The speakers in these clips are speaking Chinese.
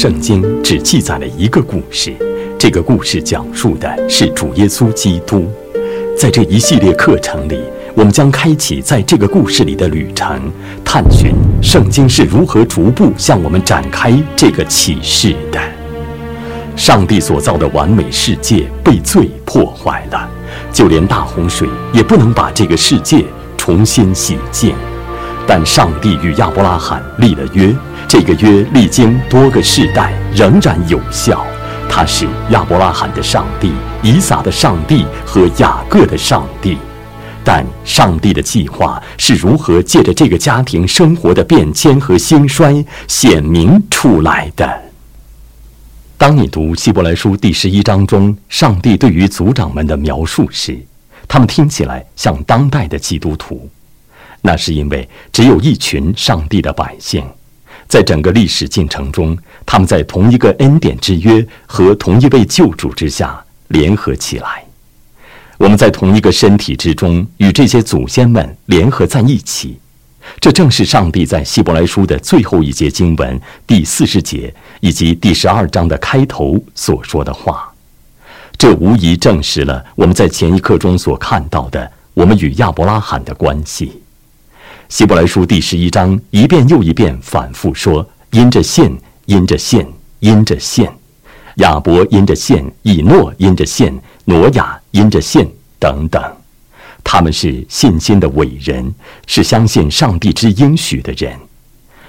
圣经只记载了一个故事，这个故事讲述的是主耶稣基督。在这一系列课程里，我们将开启在这个故事里的旅程，探寻圣经是如何逐步向我们展开这个启示的。上帝所造的完美世界被罪破坏了，就连大洪水也不能把这个世界重新洗净。但上帝与亚伯拉罕立了约。这个约历经多个世代仍然有效，他是亚伯拉罕的上帝、以撒的上帝和雅各的上帝。但上帝的计划是如何借着这个家庭生活的变迁和兴衰显明出来的？当你读希伯来书第十一章中上帝对于族长们的描述时，他们听起来像当代的基督徒，那是因为只有一群上帝的百姓。在整个历史进程中，他们在同一个恩典之约和同一位救主之下联合起来。我们在同一个身体之中与这些祖先们联合在一起。这正是上帝在希伯来书的最后一节经文第四十节以及第十二章的开头所说的话。这无疑证实了我们在前一刻中所看到的我们与亚伯拉罕的关系。希伯来书第十一章一遍又一遍反复说：“因着信，因着信，因着信，亚伯因着信，以诺因着信，挪亚因着信，等等。他们是信心的伟人，是相信上帝之应许的人。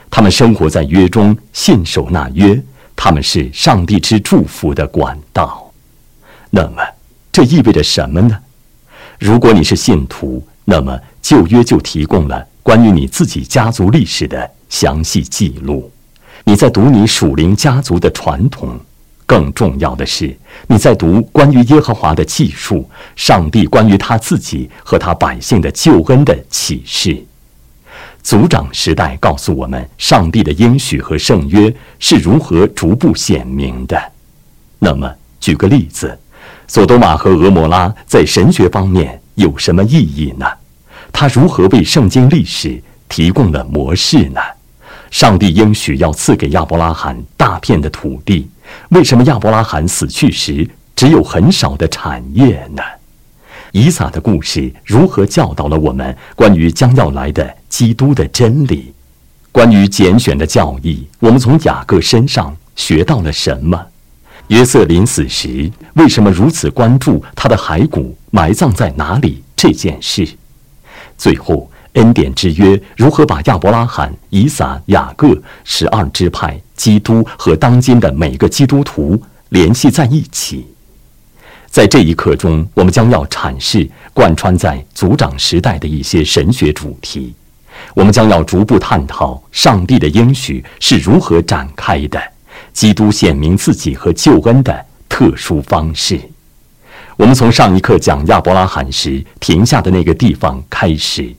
他们生活在约中，信守那约。他们是上帝之祝福的管道。那么，这意味着什么呢？如果你是信徒，那么旧约就提供了。关于你自己家族历史的详细记录，你在读你属灵家族的传统，更重要的是你在读关于耶和华的记述，上帝关于他自己和他百姓的救恩的启示。族长时代告诉我们，上帝的应许和圣约是如何逐步显明的。那么，举个例子，索多玛和俄摩拉在神学方面有什么意义呢？他如何为圣经历史提供了模式呢？上帝应许要赐给亚伯拉罕大片的土地，为什么亚伯拉罕死去时只有很少的产业呢？以撒的故事如何教导了我们关于将要来的基督的真理？关于拣选的教义，我们从雅各身上学到了什么？约瑟临死时为什么如此关注他的骸骨埋葬在哪里这件事？最后，恩典之约如何把亚伯拉罕、以撒、雅各十二支派、基督和当今的每个基督徒联系在一起？在这一课中，我们将要阐释贯穿在族长时代的一些神学主题。我们将要逐步探讨上帝的应许是如何展开的，基督显明自己和救恩的特殊方式。我们从上一课讲亚伯拉罕时停下的那个地方开始，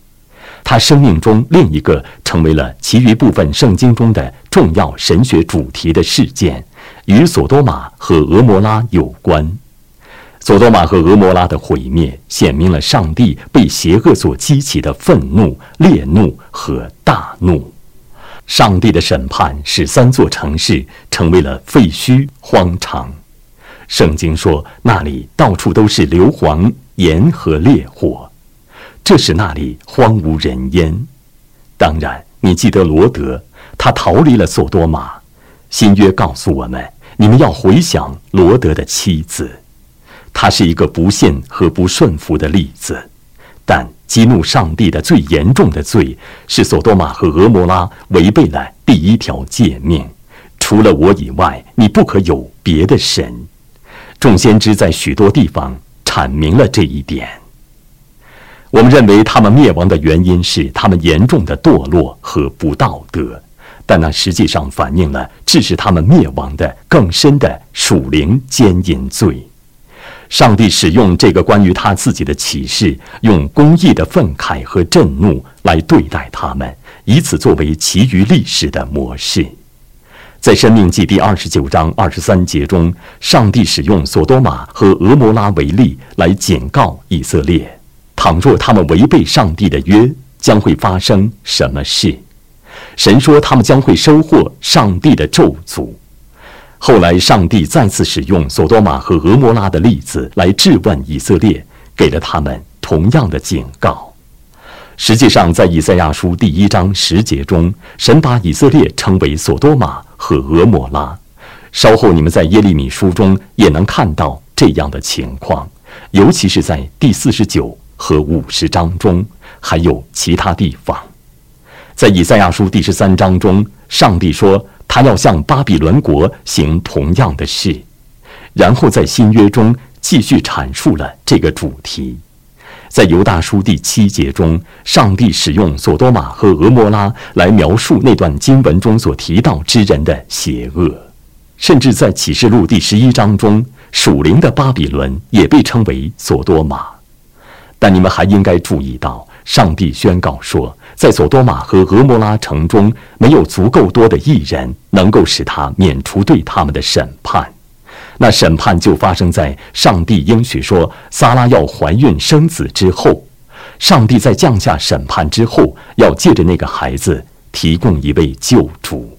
他生命中另一个成为了其余部分圣经中的重要神学主题的事件，与索多玛和俄摩拉有关。索多玛和俄摩拉的毁灭，显明了上帝被邪恶所激起的愤怒、烈怒和大怒。上帝的审判使三座城市成为了废墟、荒场。圣经说，那里到处都是硫磺、盐和烈火，这使那里荒无人烟。当然，你记得罗德，他逃离了索多玛。新约告诉我们，你们要回想罗德的妻子，她是一个不信和不顺服的例子。但激怒上帝的最严重的罪，是索多玛和俄摩拉违背了第一条诫命：除了我以外，你不可有别的神。众先知在许多地方阐明了这一点。我们认为他们灭亡的原因是他们严重的堕落和不道德，但那实际上反映了致使他们灭亡的更深的属灵奸淫罪。上帝使用这个关于他自己的启示，用公义的愤慨和震怒来对待他们，以此作为其余历史的模式。在《生命记》第二十九章二十三节中，上帝使用索多玛和俄摩拉为例来警告以色列：倘若他们违背上帝的约，将会发生什么事？神说他们将会收获上帝的咒诅。后来，上帝再次使用索多玛和俄摩拉的例子来质问以色列，给了他们同样的警告。实际上，在以赛亚书第一章十节中，神把以色列称为索多玛和俄摩拉。稍后，你们在耶利米书中也能看到这样的情况，尤其是在第四十九和五十章中，还有其他地方。在以赛亚书第十三章中，上帝说他要向巴比伦国行同样的事，然后在新约中继续阐述了这个主题。在犹大书第七节中，上帝使用索多玛和俄摩拉来描述那段经文中所提到之人的邪恶。甚至在启示录第十一章中，属灵的巴比伦也被称为索多玛。但你们还应该注意到，上帝宣告说，在索多玛和俄摩拉城中，没有足够多的艺人能够使他免除对他们的审判。那审判就发生在上帝应许说撒拉要怀孕生子之后。上帝在降下审判之后，要借着那个孩子提供一位救主。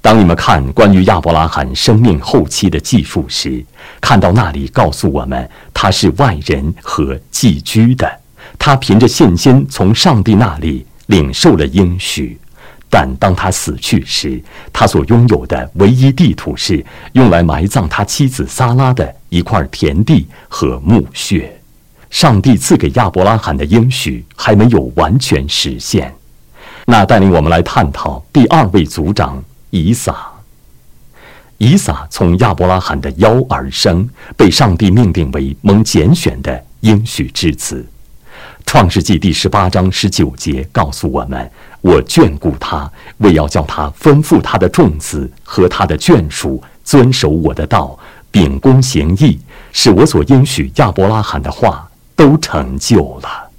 当你们看关于亚伯拉罕生命后期的记述时，看到那里告诉我们他是外人和寄居的，他凭着信心从上帝那里领受了应许，但当他死去时，他所拥有的唯一地土是用来埋葬他妻子撒拉的一块田地和墓穴。上帝赐给亚伯拉罕的应许还没有完全实现。那带领我们来探讨第二位族长。以撒，以撒从亚伯拉罕的腰而生，被上帝命定为蒙拣选的应许之子。创世纪第十八章十九节告诉我们：“我眷顾他，为要叫他吩咐他的众子和他的眷属遵守我的道，秉公行义，使我所应许亚伯拉罕的话都成就了。”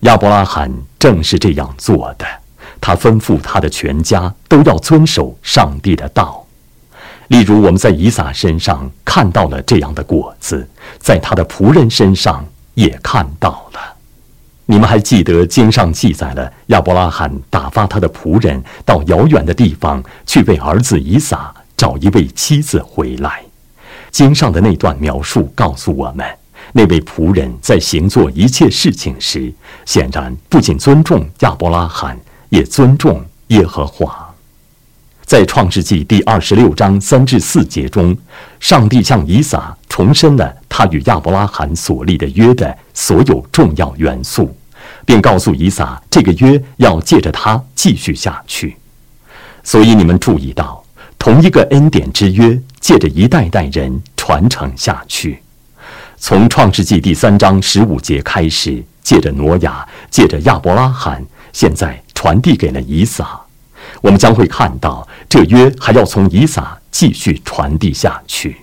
亚伯拉罕正是这样做的。他吩咐他的全家都要遵守上帝的道。例如，我们在以撒身上看到了这样的果子，在他的仆人身上也看到了。你们还记得经上记载了亚伯拉罕打发他的仆人到遥远的地方去为儿子以撒找一位妻子回来？经上的那段描述告诉我们，那位仆人在行做一切事情时，显然不仅尊重亚伯拉罕。也尊重耶和华。在创世纪第二十六章三至四节中，上帝向以撒重申了他与亚伯拉罕所立的约的所有重要元素，并告诉以撒，这个约要借着他继续下去。所以你们注意到，同一个恩典之约借着一代代人传承下去。从创世纪第三章十五节开始，借着挪亚，借着亚伯拉罕，现在。传递给了以撒，我们将会看到这约还要从以撒继续传递下去。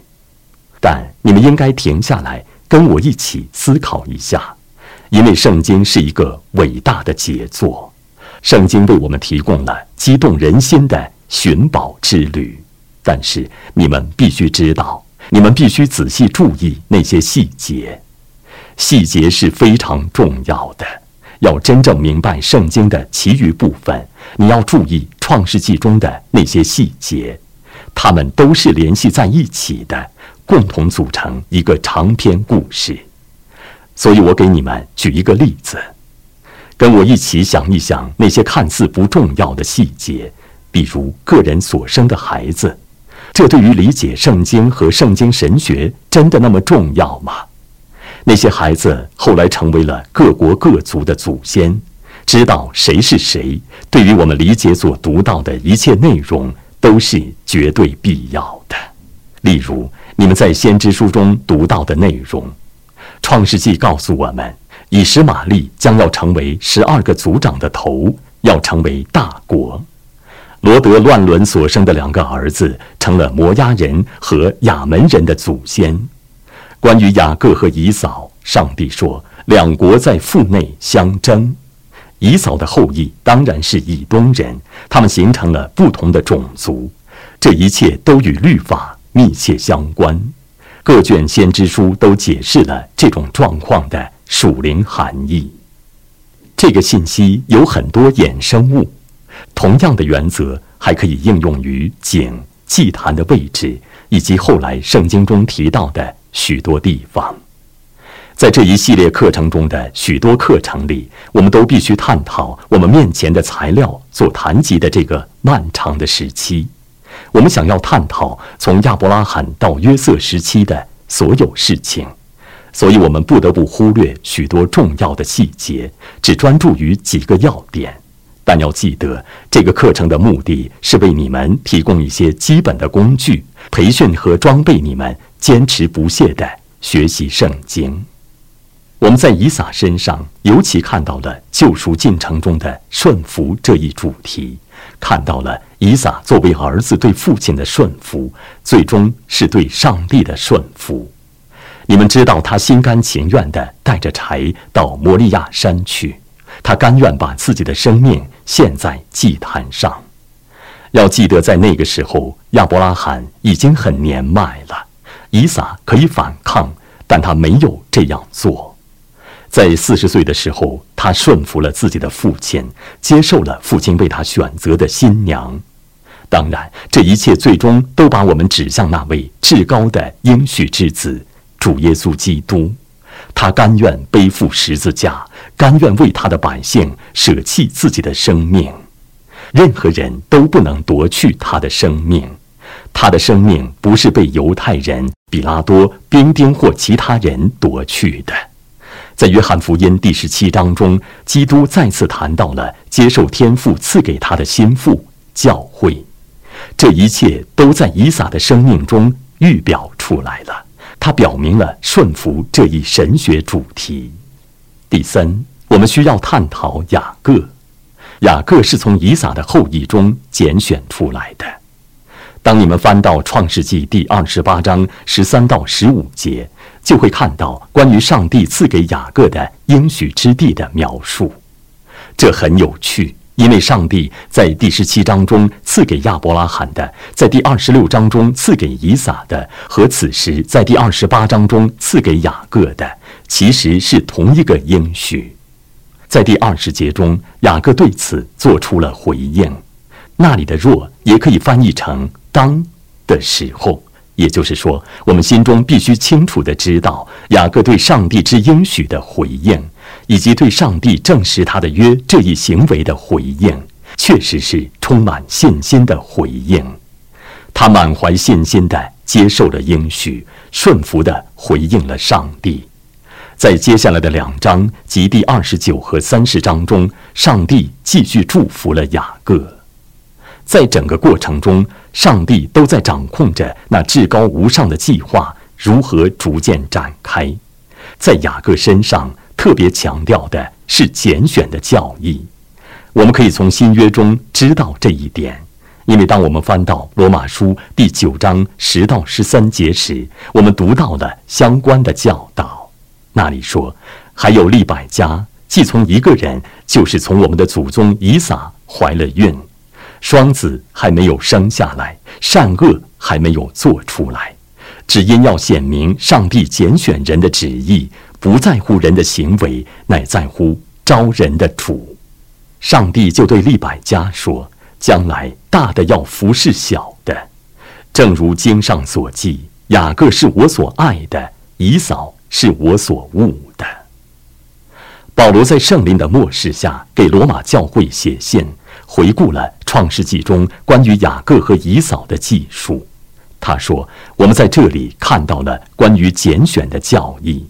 但你们应该停下来，跟我一起思考一下，因为圣经是一个伟大的杰作，圣经为我们提供了激动人心的寻宝之旅。但是你们必须知道，你们必须仔细注意那些细节，细节是非常重要的。要真正明白圣经的其余部分，你要注意创世纪中的那些细节，它们都是联系在一起的，共同组成一个长篇故事。所以我给你们举一个例子，跟我一起想一想那些看似不重要的细节，比如个人所生的孩子，这对于理解圣经和圣经神学真的那么重要吗？那些孩子后来成为了各国各族的祖先，知道谁是谁，对于我们理解所读到的一切内容都是绝对必要的。例如，你们在先知书中读到的内容，《创世纪》告诉我们，以实玛利将要成为十二个族长的头，要成为大国。罗德乱伦所生的两个儿子，成了摩押人和亚门人的祖先。关于雅各和以扫，上帝说两国在腹内相争。以扫的后裔当然是以东人，他们形成了不同的种族。这一切都与律法密切相关。各卷先知书都解释了这种状况的属灵含义。这个信息有很多衍生物，同样的原则还可以应用于井、祭坛的位置，以及后来圣经中提到的许多地方。在这一系列课程中的许多课程里，我们都必须探讨我们面前的材料所谈及的这个漫长的时期。我们想要探讨从亚伯拉罕到约瑟时期的所有事情，所以我们不得不忽略许多重要的细节，只专注于几个要点。但要记得，这个课程的目的是为你们提供一些基本的工具、培训和装备你们坚持不懈地学习圣经。我们在以撒身上尤其看到了救赎进程中的顺服这一主题，看到了以撒作为儿子对父亲的顺服，最终是对上帝的顺服。你们知道，他心甘情愿地带着柴到摩利亚山去，他甘愿把自己的生命献在祭坛上。要记得，在那个时候，亚伯拉罕已经很年迈了，以撒可以反抗，但他没有这样做。在四十岁的时候，他顺服了自己的父亲，接受了父亲为他选择的新娘。当然，这一切最终都把我们指向那位至高的应许之子主耶稣基督。他甘愿背负十字架，甘愿为他的百姓舍弃自己的生命。任何人都不能夺去他的生命。他的生命不是被犹太人、比拉多、兵丁或其他人夺去的。在约翰福音第十七章中，基督再次谈到了接受天父赐给他的心腹教会，这一切都在以撒的生命中预表出来了。他表明了顺服这一神学主题。第三，我们需要探讨雅各。雅各是从以撒的后裔中拣选出来的。当你们翻到创世纪第二十八章十三到十五节。就会看到关于上帝赐给雅各的应许之地的描述，这很有趣，因为上帝在第十七章中赐给亚伯拉罕的，在第二十六章中赐给以撒的，和此时在第二十八章中赐给雅各的，其实是同一个应许。在第二十节中，雅各对此做出了回应，那里的“若”也可以翻译成“当”的时候。也就是说，我们心中必须清楚地知道，雅各对上帝之应许的回应，以及对上帝证实他的约这一行为的回应，确实是充满信心的回应。他满怀信心地接受了应许，顺服地回应了上帝。在接下来的两章及第二十九和三十章中，上帝继续祝福了雅各。在整个过程中，上帝都在掌控着那至高无上的计划如何逐渐展开。在雅各身上特别强调的是拣选的教义。我们可以从新约中知道这一点，因为当我们翻到罗马书第九章十到十三节时，我们读到了相关的教导。那里说，还有利百加，既从一个人，就是从我们的祖宗以撒怀了孕。双子还没有生下来，善恶还没有做出来，只因要显明上帝拣选人的旨意，不在乎人的行为，乃在乎招人的主。上帝就对利百加说：“将来大的要服侍小的，正如经上所记，雅各是我所爱的，以扫是我所恶的。”保罗在圣灵的漠视下，给罗马教会写信。回顾了创世纪中关于雅各和以扫的记述，他说：“我们在这里看到了关于拣选的教义，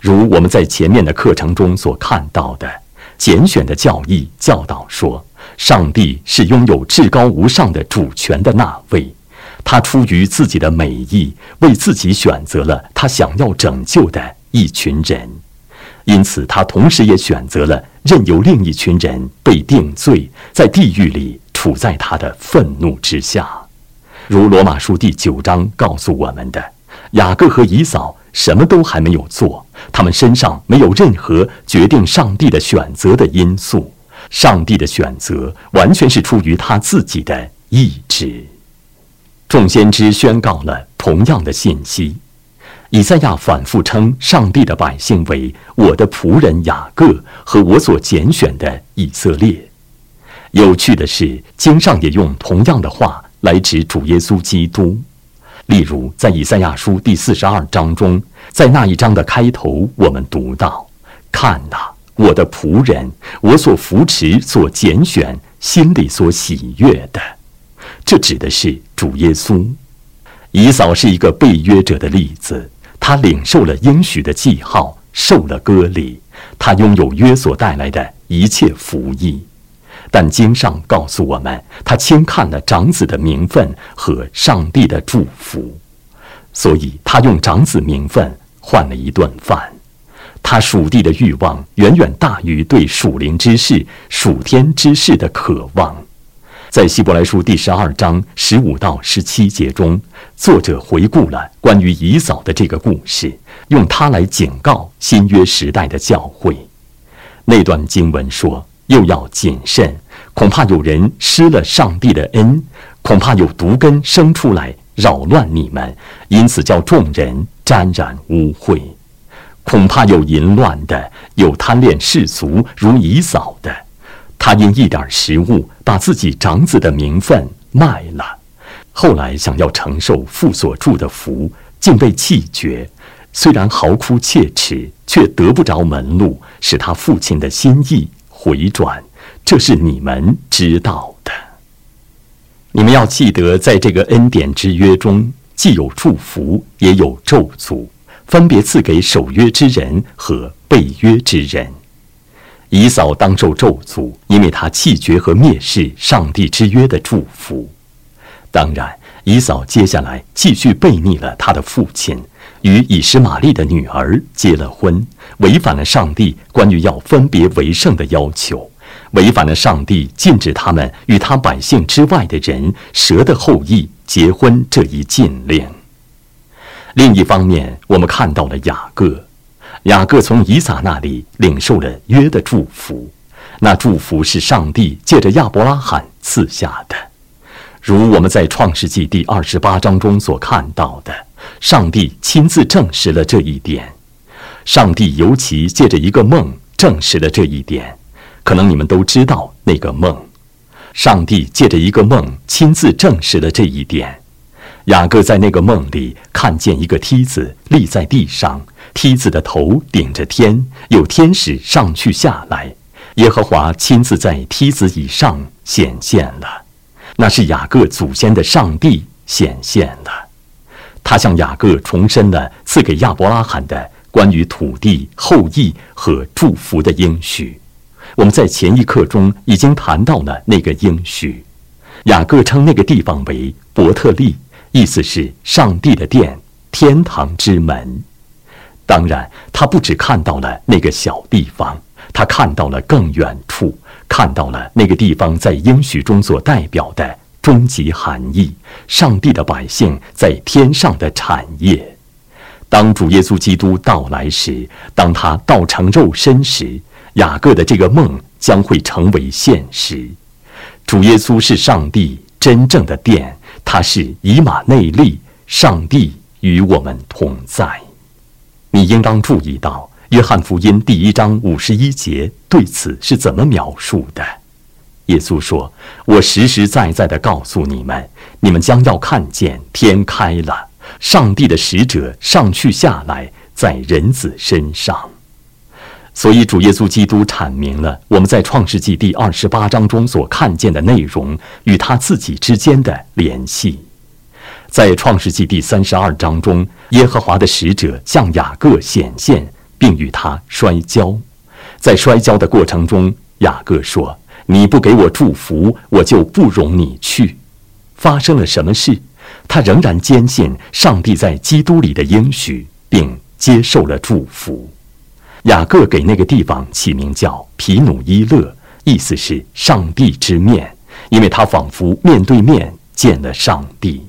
如我们在前面的课程中所看到的，拣选的教义教导说，上帝是拥有至高无上的主权的那位，他出于自己的美意，为自己选择了他想要拯救的一群人。”因此，他同时也选择了任由另一群人被定罪，在地狱里处在他的愤怒之下。如罗马书第九章告诉我们的，雅各和以扫什么都还没有做，他们身上没有任何决定上帝的选择的因素。上帝的选择完全是出于他自己的意志。众先知宣告了同样的信息。以赛亚反复称上帝的百姓为我的仆人雅各和我所拣选的以色列。有趣的是，经上也用同样的话来指主耶稣基督。例如，在以赛亚书第四十二章中，在那一章的开头，我们读到：“看哪，我的仆人，我所扶持、所拣选、心里所喜悦的。”这指的是主耶稣。以扫是一个被约者的例子，他领受了应许的记号，受了割礼，他拥有约所带来的一切福益。但经上告诉我们，他轻看了长子的名分和上帝的祝福，所以他用长子名分换了一顿饭。他属地的欲望远远大于对属灵之事、属天之事的渴望。在希伯来书第十二章十五到十七节中，作者回顾了关于以扫的这个故事，用它来警告新约时代的教会。那段经文说：“又要谨慎，恐怕有人失了上帝的恩，恐怕有毒根生出来扰乱你们，因此叫众人沾染污秽。恐怕有淫乱的，有贪恋世俗如以扫的。”他因一点食物，把自己长子的名分卖了，后来想要承受父所祝的福，竟被弃绝。虽然嚎哭切齿，却得不着门路，使他父亲的心意回转。这是你们知道的。你们要记得，在这个恩典之约中，既有祝福，也有咒诅，分别赐给守约之人和被约之人。以扫当受咒诅，因为他弃绝和蔑视上帝之约的祝福。当然，以扫接下来继续背逆了他的父亲，与以实玛利的女儿结了婚，违反了上帝关于要分别为圣的要求，违反了上帝禁止他们与他百姓之外的人蛇的后裔结婚这一禁令。另一方面，我们看到了雅各。雅各从以撒那里领受了约的祝福，那祝福是上帝借着亚伯拉罕赐下的。如我们在创世纪第二十八章中所看到的，上帝亲自证实了这一点。上帝尤其借着一个梦证实了这一点。可能你们都知道那个梦，上帝借着一个梦亲自证实了这一点。雅各在那个梦里看见一个梯子立在地上。梯子的头顶着天，有天使上去下来。耶和华亲自在梯子以上显现了，那是雅各祖先的上帝显现了。他向雅各重申了赐给亚伯拉罕的关于土地、后裔和祝福的应许。我们在前一刻中已经谈到了那个应许。雅各称那个地方为伯特利，意思是上帝的殿，天堂之门。当然，他不只看到了那个小地方，他看到了更远处，看到了那个地方在应许中所代表的终极含义——上帝的百姓在天上的产业。当主耶稣基督到来时，当他道成肉身时，雅各的这个梦将会成为现实。主耶稣是上帝真正的殿，他是以马内利，上帝与我们同在。你应当注意到，《约翰福音》第一章五十一节对此是怎么描述的？耶稣说：“我实实在在的告诉你们，你们将要看见天开了，上帝的使者上去下来，在人子身上。”所以，主耶稣基督阐明了我们在创世纪第二十八章中所看见的内容与他自己之间的联系。在创世纪第三十二章中，耶和华的使者向雅各显现，并与他摔跤。在摔跤的过程中，雅各说：“你不给我祝福，我就不容你去。”发生了什么事？他仍然坚信上帝在基督里的应许，并接受了祝福。雅各给那个地方起名叫皮努伊勒，意思是上帝之面，因为他仿佛面对面见了上帝。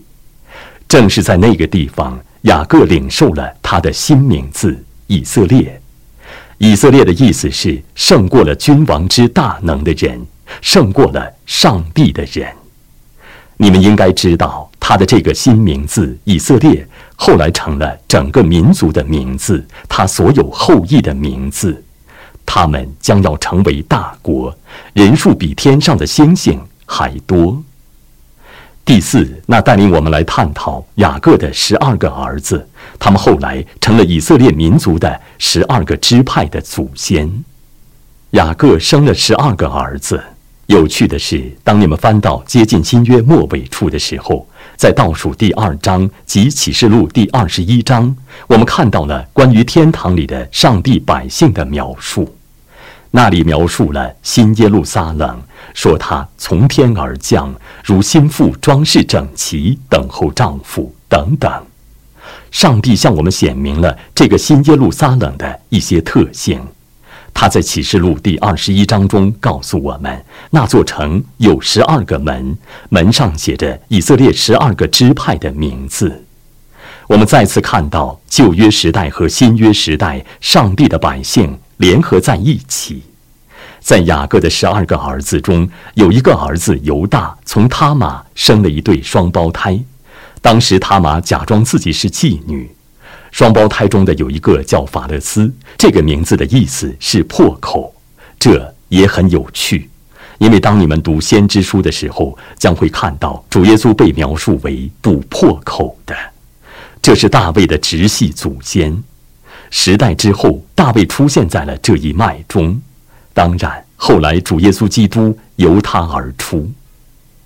正是在那个地方，雅各领受了他的新名字以色列。以色列的意思是胜过了君王之大能的人，胜过了上帝的人。你们应该知道，他的这个新名字以色列，后来成了整个民族的名字，他所有后裔的名字。他们将要成为大国，人数比天上的星星还多。第四，那带领我们来探讨雅各的十二个儿子，他们后来成了以色列民族的十二个支派的祖先。雅各生了十二个儿子。有趣的是，当你们翻到接近新约末尾处的时候，在倒数第二章及启示录第二十一章，我们看到了关于天堂里的上帝百姓的描述。那里描述了新耶路撒冷，说他从天而降，如心腹装饰整齐，等候丈夫等等。上帝向我们显明了这个新耶路撒冷的一些特性。他在启示录第二十一章中告诉我们，那座城有十二个门，门上写着以色列十二个支派的名字。我们再次看到旧约时代和新约时代，上帝的百姓。联合在一起，在雅各的十二个儿子中，有一个儿子犹大从他玛生了一对双胞胎。当时他玛假装自己是妓女。双胞胎中的有一个叫法勒斯，这个名字的意思是破口。这也很有趣，因为当你们读先知书的时候，将会看到主耶稣被描述为不破口的。这是大卫的直系祖先。时代之后，大卫出现在了这一脉中。当然，后来主耶稣基督由他而出。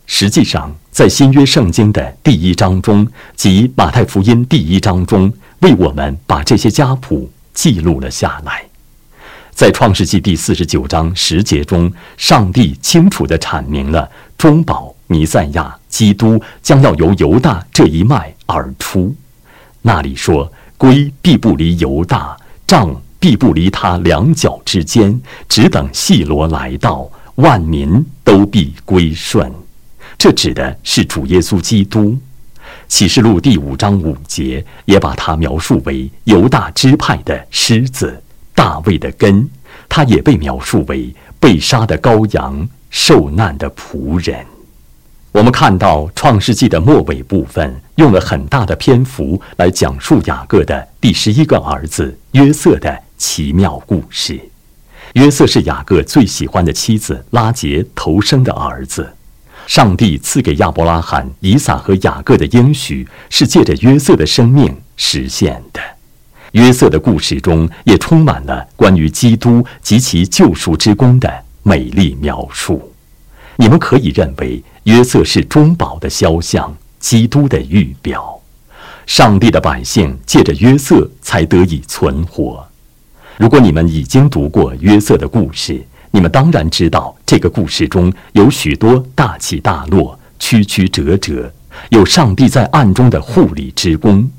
实际上，在新约圣经的第一章中，即马太福音第一章中，为我们把这些家谱记录了下来。在创世纪第四十九章十节中，上帝清楚地阐明了中保弥赛亚基督将要由犹大这一脉而出。那里说。龟必不离犹大，杖必不离他两脚之间，只等细罗来到，万民都必归顺。这指的是主耶稣基督。启示录第五章五节也把它描述为犹大支派的狮子，大卫的根。他也被描述为被杀的羔羊，受难的仆人。我们看到《创世纪》的末尾部分，用了很大的篇幅来讲述雅各的第十一个儿子约瑟的奇妙故事。约瑟是雅各最喜欢的妻子拉杰投生的儿子。上帝赐给亚伯拉罕、以撒和雅各的应许，是借着约瑟的生命实现的。约瑟的故事中也充满了关于基督及其救赎之功的美丽描述。你们可以认为。约瑟是中保的肖像，基督的预表。上帝的百姓借着约瑟才得以存活。如果你们已经读过约瑟的故事，你们当然知道这个故事中有许多大起大落、曲曲折折，有上帝在暗中的护理之功。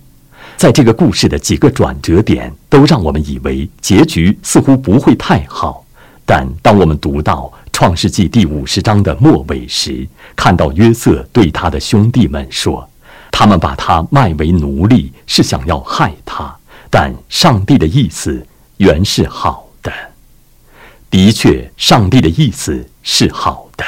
在这个故事的几个转折点，都让我们以为结局似乎不会太好。但当我们读到，创世纪第五十章的末尾时，看到约瑟对他的兄弟们说：“他们把他卖为奴隶，是想要害他。但上帝的意思原是好的。确，上帝的意思是好的。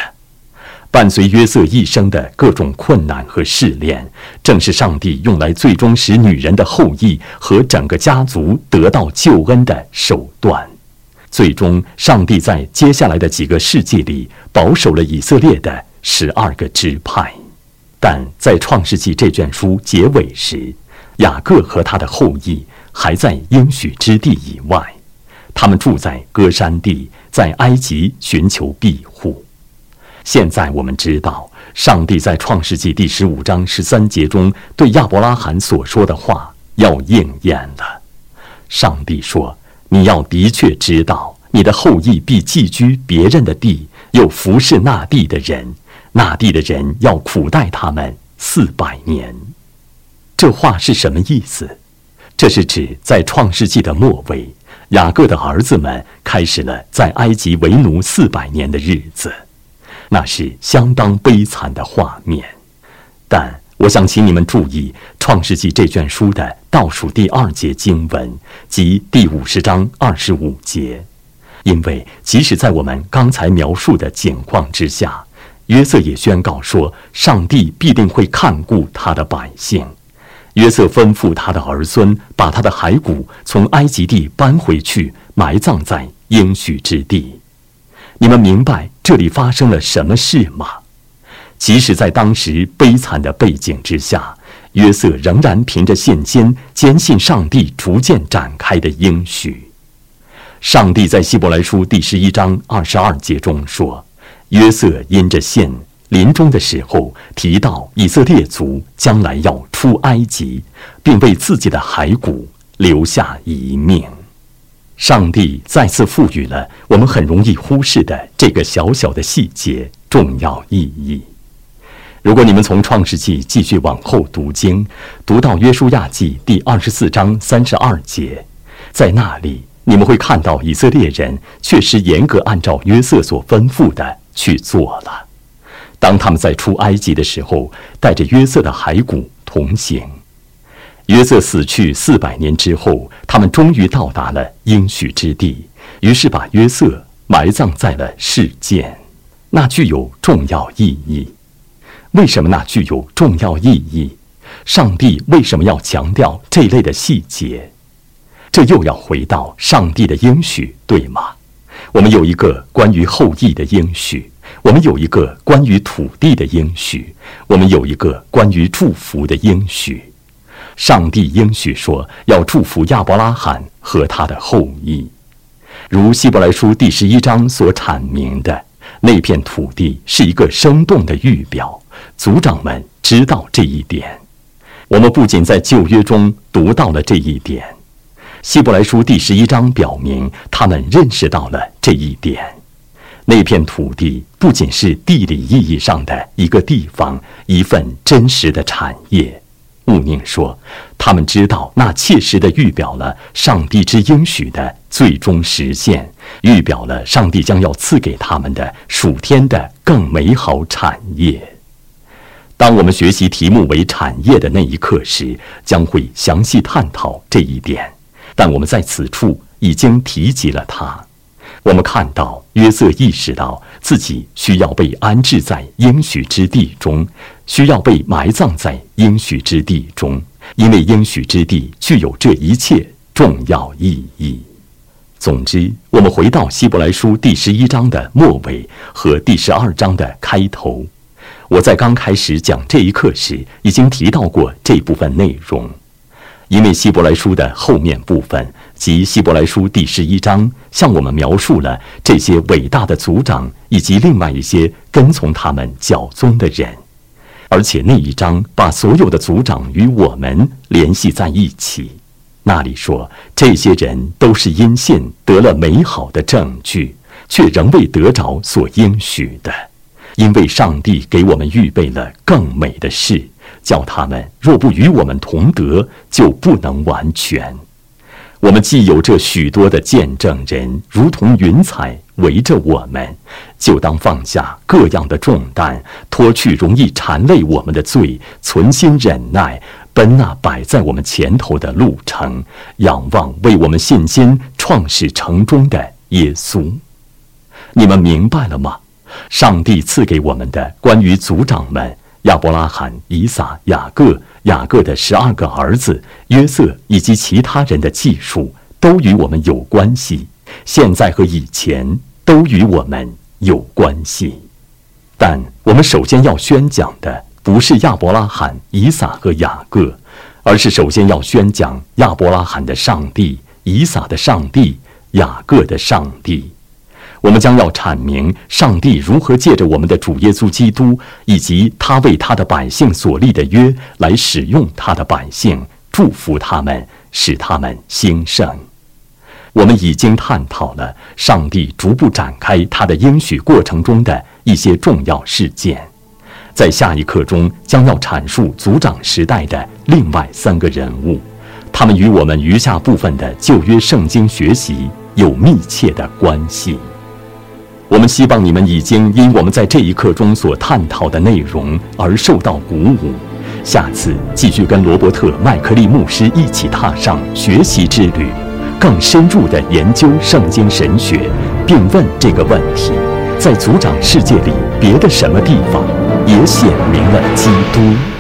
伴随约瑟一生的各种困难和试炼，正是上帝用来最终使女人的后裔和整个家族得到救恩的手段。”最终，上帝在接下来的几个世纪里保守了以色列的十二个支派，但在创世纪这卷书结尾时，雅各和他的后裔还在应许之地以外，他们住在歌山地，在埃及寻求庇护。现在我们知道，上帝在创世纪第十五章十三节中对亚伯拉罕所说的话要应验了。上帝说。你要的确知道，你的后裔必寄居别人的地，又服侍那地的人，那地的人要苦待他们四百年。这话是什么意思？这是指在创世纪的末尾，雅各的儿子们开始了在埃及为奴四百年的日子，那是相当悲惨的画面。但我想请你们注意《创世纪》这卷书的倒数第二节经文，即第五十章二十五节，因为即使在我们刚才描述的景况之下，约瑟也宣告说，上帝必定会看顾他的百姓。约瑟吩咐他的儿孙把他的骸骨从埃及地搬回去，埋葬在应许之地。你们明白这里发生了什么事吗？即使在当时悲惨的背景之下，约瑟仍然凭着信心，坚信上帝逐渐展开的应许。上帝在希伯来书第十一章二十二节中说：“约瑟因着信，临终的时候提到以色列族将来要出埃及，并为自己的骸骨留下一命。”上帝再次赋予了我们很容易忽视的这个小小的细节重要意义。如果你们从创世纪继续往后读经，读到约书亚记第二十四章三十二节，在那里你们会看到以色列人确实严格按照约瑟所吩咐的去做了。当他们在出埃及的时候，带着约瑟的骸骨同行。约瑟死去四百年之后，他们终于到达了应许之地，于是把约瑟埋葬在了世间。那具有重要意义。为什么那具有重要意义？上帝为什么要强调这类的细节？这又要回到上帝的应许，对吗？我们有一个关于后裔的应许，我们有一个关于土地的应许，我们有一个关于祝福的应许。上帝应许说要祝福亚伯拉罕和他的后裔，如希伯来书第十一章所阐明的，那片土地是一个生动的预表。族长们知道这一点。我们不仅在旧约中读到了这一点，希伯来书第十一章表明他们认识到了这一点。那片土地不仅是地理意义上的一个地方，一份真实的产业。穆宁说：“他们知道那切实的预表了上帝之应许的最终实现，预表了上帝将要赐给他们的属天的更美好产业。当我们学习题目为产业的那一刻时，将会详细探讨这一点。但我们在此处已经提及了它。我们看到约瑟意识到自己需要被安置在应许之地中。”需要被埋葬在应许之地中，因为应许之地具有这一切重要意义。总之，我们回到希伯来书第十一章的末尾和第十二章的开头。我在刚开始讲这一课时已经提到过这部分内容，因为希伯来书的后面部分及希伯来书第十一章向我们描述了这些伟大的族长以及另外一些跟从他们教宗的人。而且那一章把所有的族长与我们联系在一起，那里说这些人都是因信得了美好的证据，却仍未得着所应许的，因为上帝给我们预备了更美的事，叫他们若不与我们同得，就不能完全。我们既有这许多的见证人，如同云彩围着我们，就当放下各样的重担，脱去容易缠累我们的罪，存心忍耐，奔那摆在我们前头的路程，仰望为我们信心创始成终的耶稣。你们明白了吗？上帝赐给我们的关于族长们。亚伯拉罕、以撒、雅各、雅各的十二个儿子约瑟以及其他人的技术都与我们有关系，现在和以前都与我们有关系。但我们首先要宣讲的不是亚伯拉罕、以撒和雅各，而是首先要宣讲亚伯拉罕的上帝、以撒的上帝、雅各的上帝。我们将要阐明上帝如何借着我们的主耶稣基督，以及他为他的百姓所立的约，来使用他的百姓，祝福他们，使他们兴盛。我们已经探讨了上帝逐步展开他的应许过程中的一些重要事件，在下一课中将要阐述族长时代的另外三个人物，他们与我们余下部分的旧约圣经学习有密切的关系。我们希望你们已经因我们在这一课中所探讨的内容而受到鼓舞，下次继续跟罗伯特·麦克利牧师一起踏上学习之旅，更深入地研究圣经神学，并问这个问题：在族长世界里，别的什么地方也显明了基督？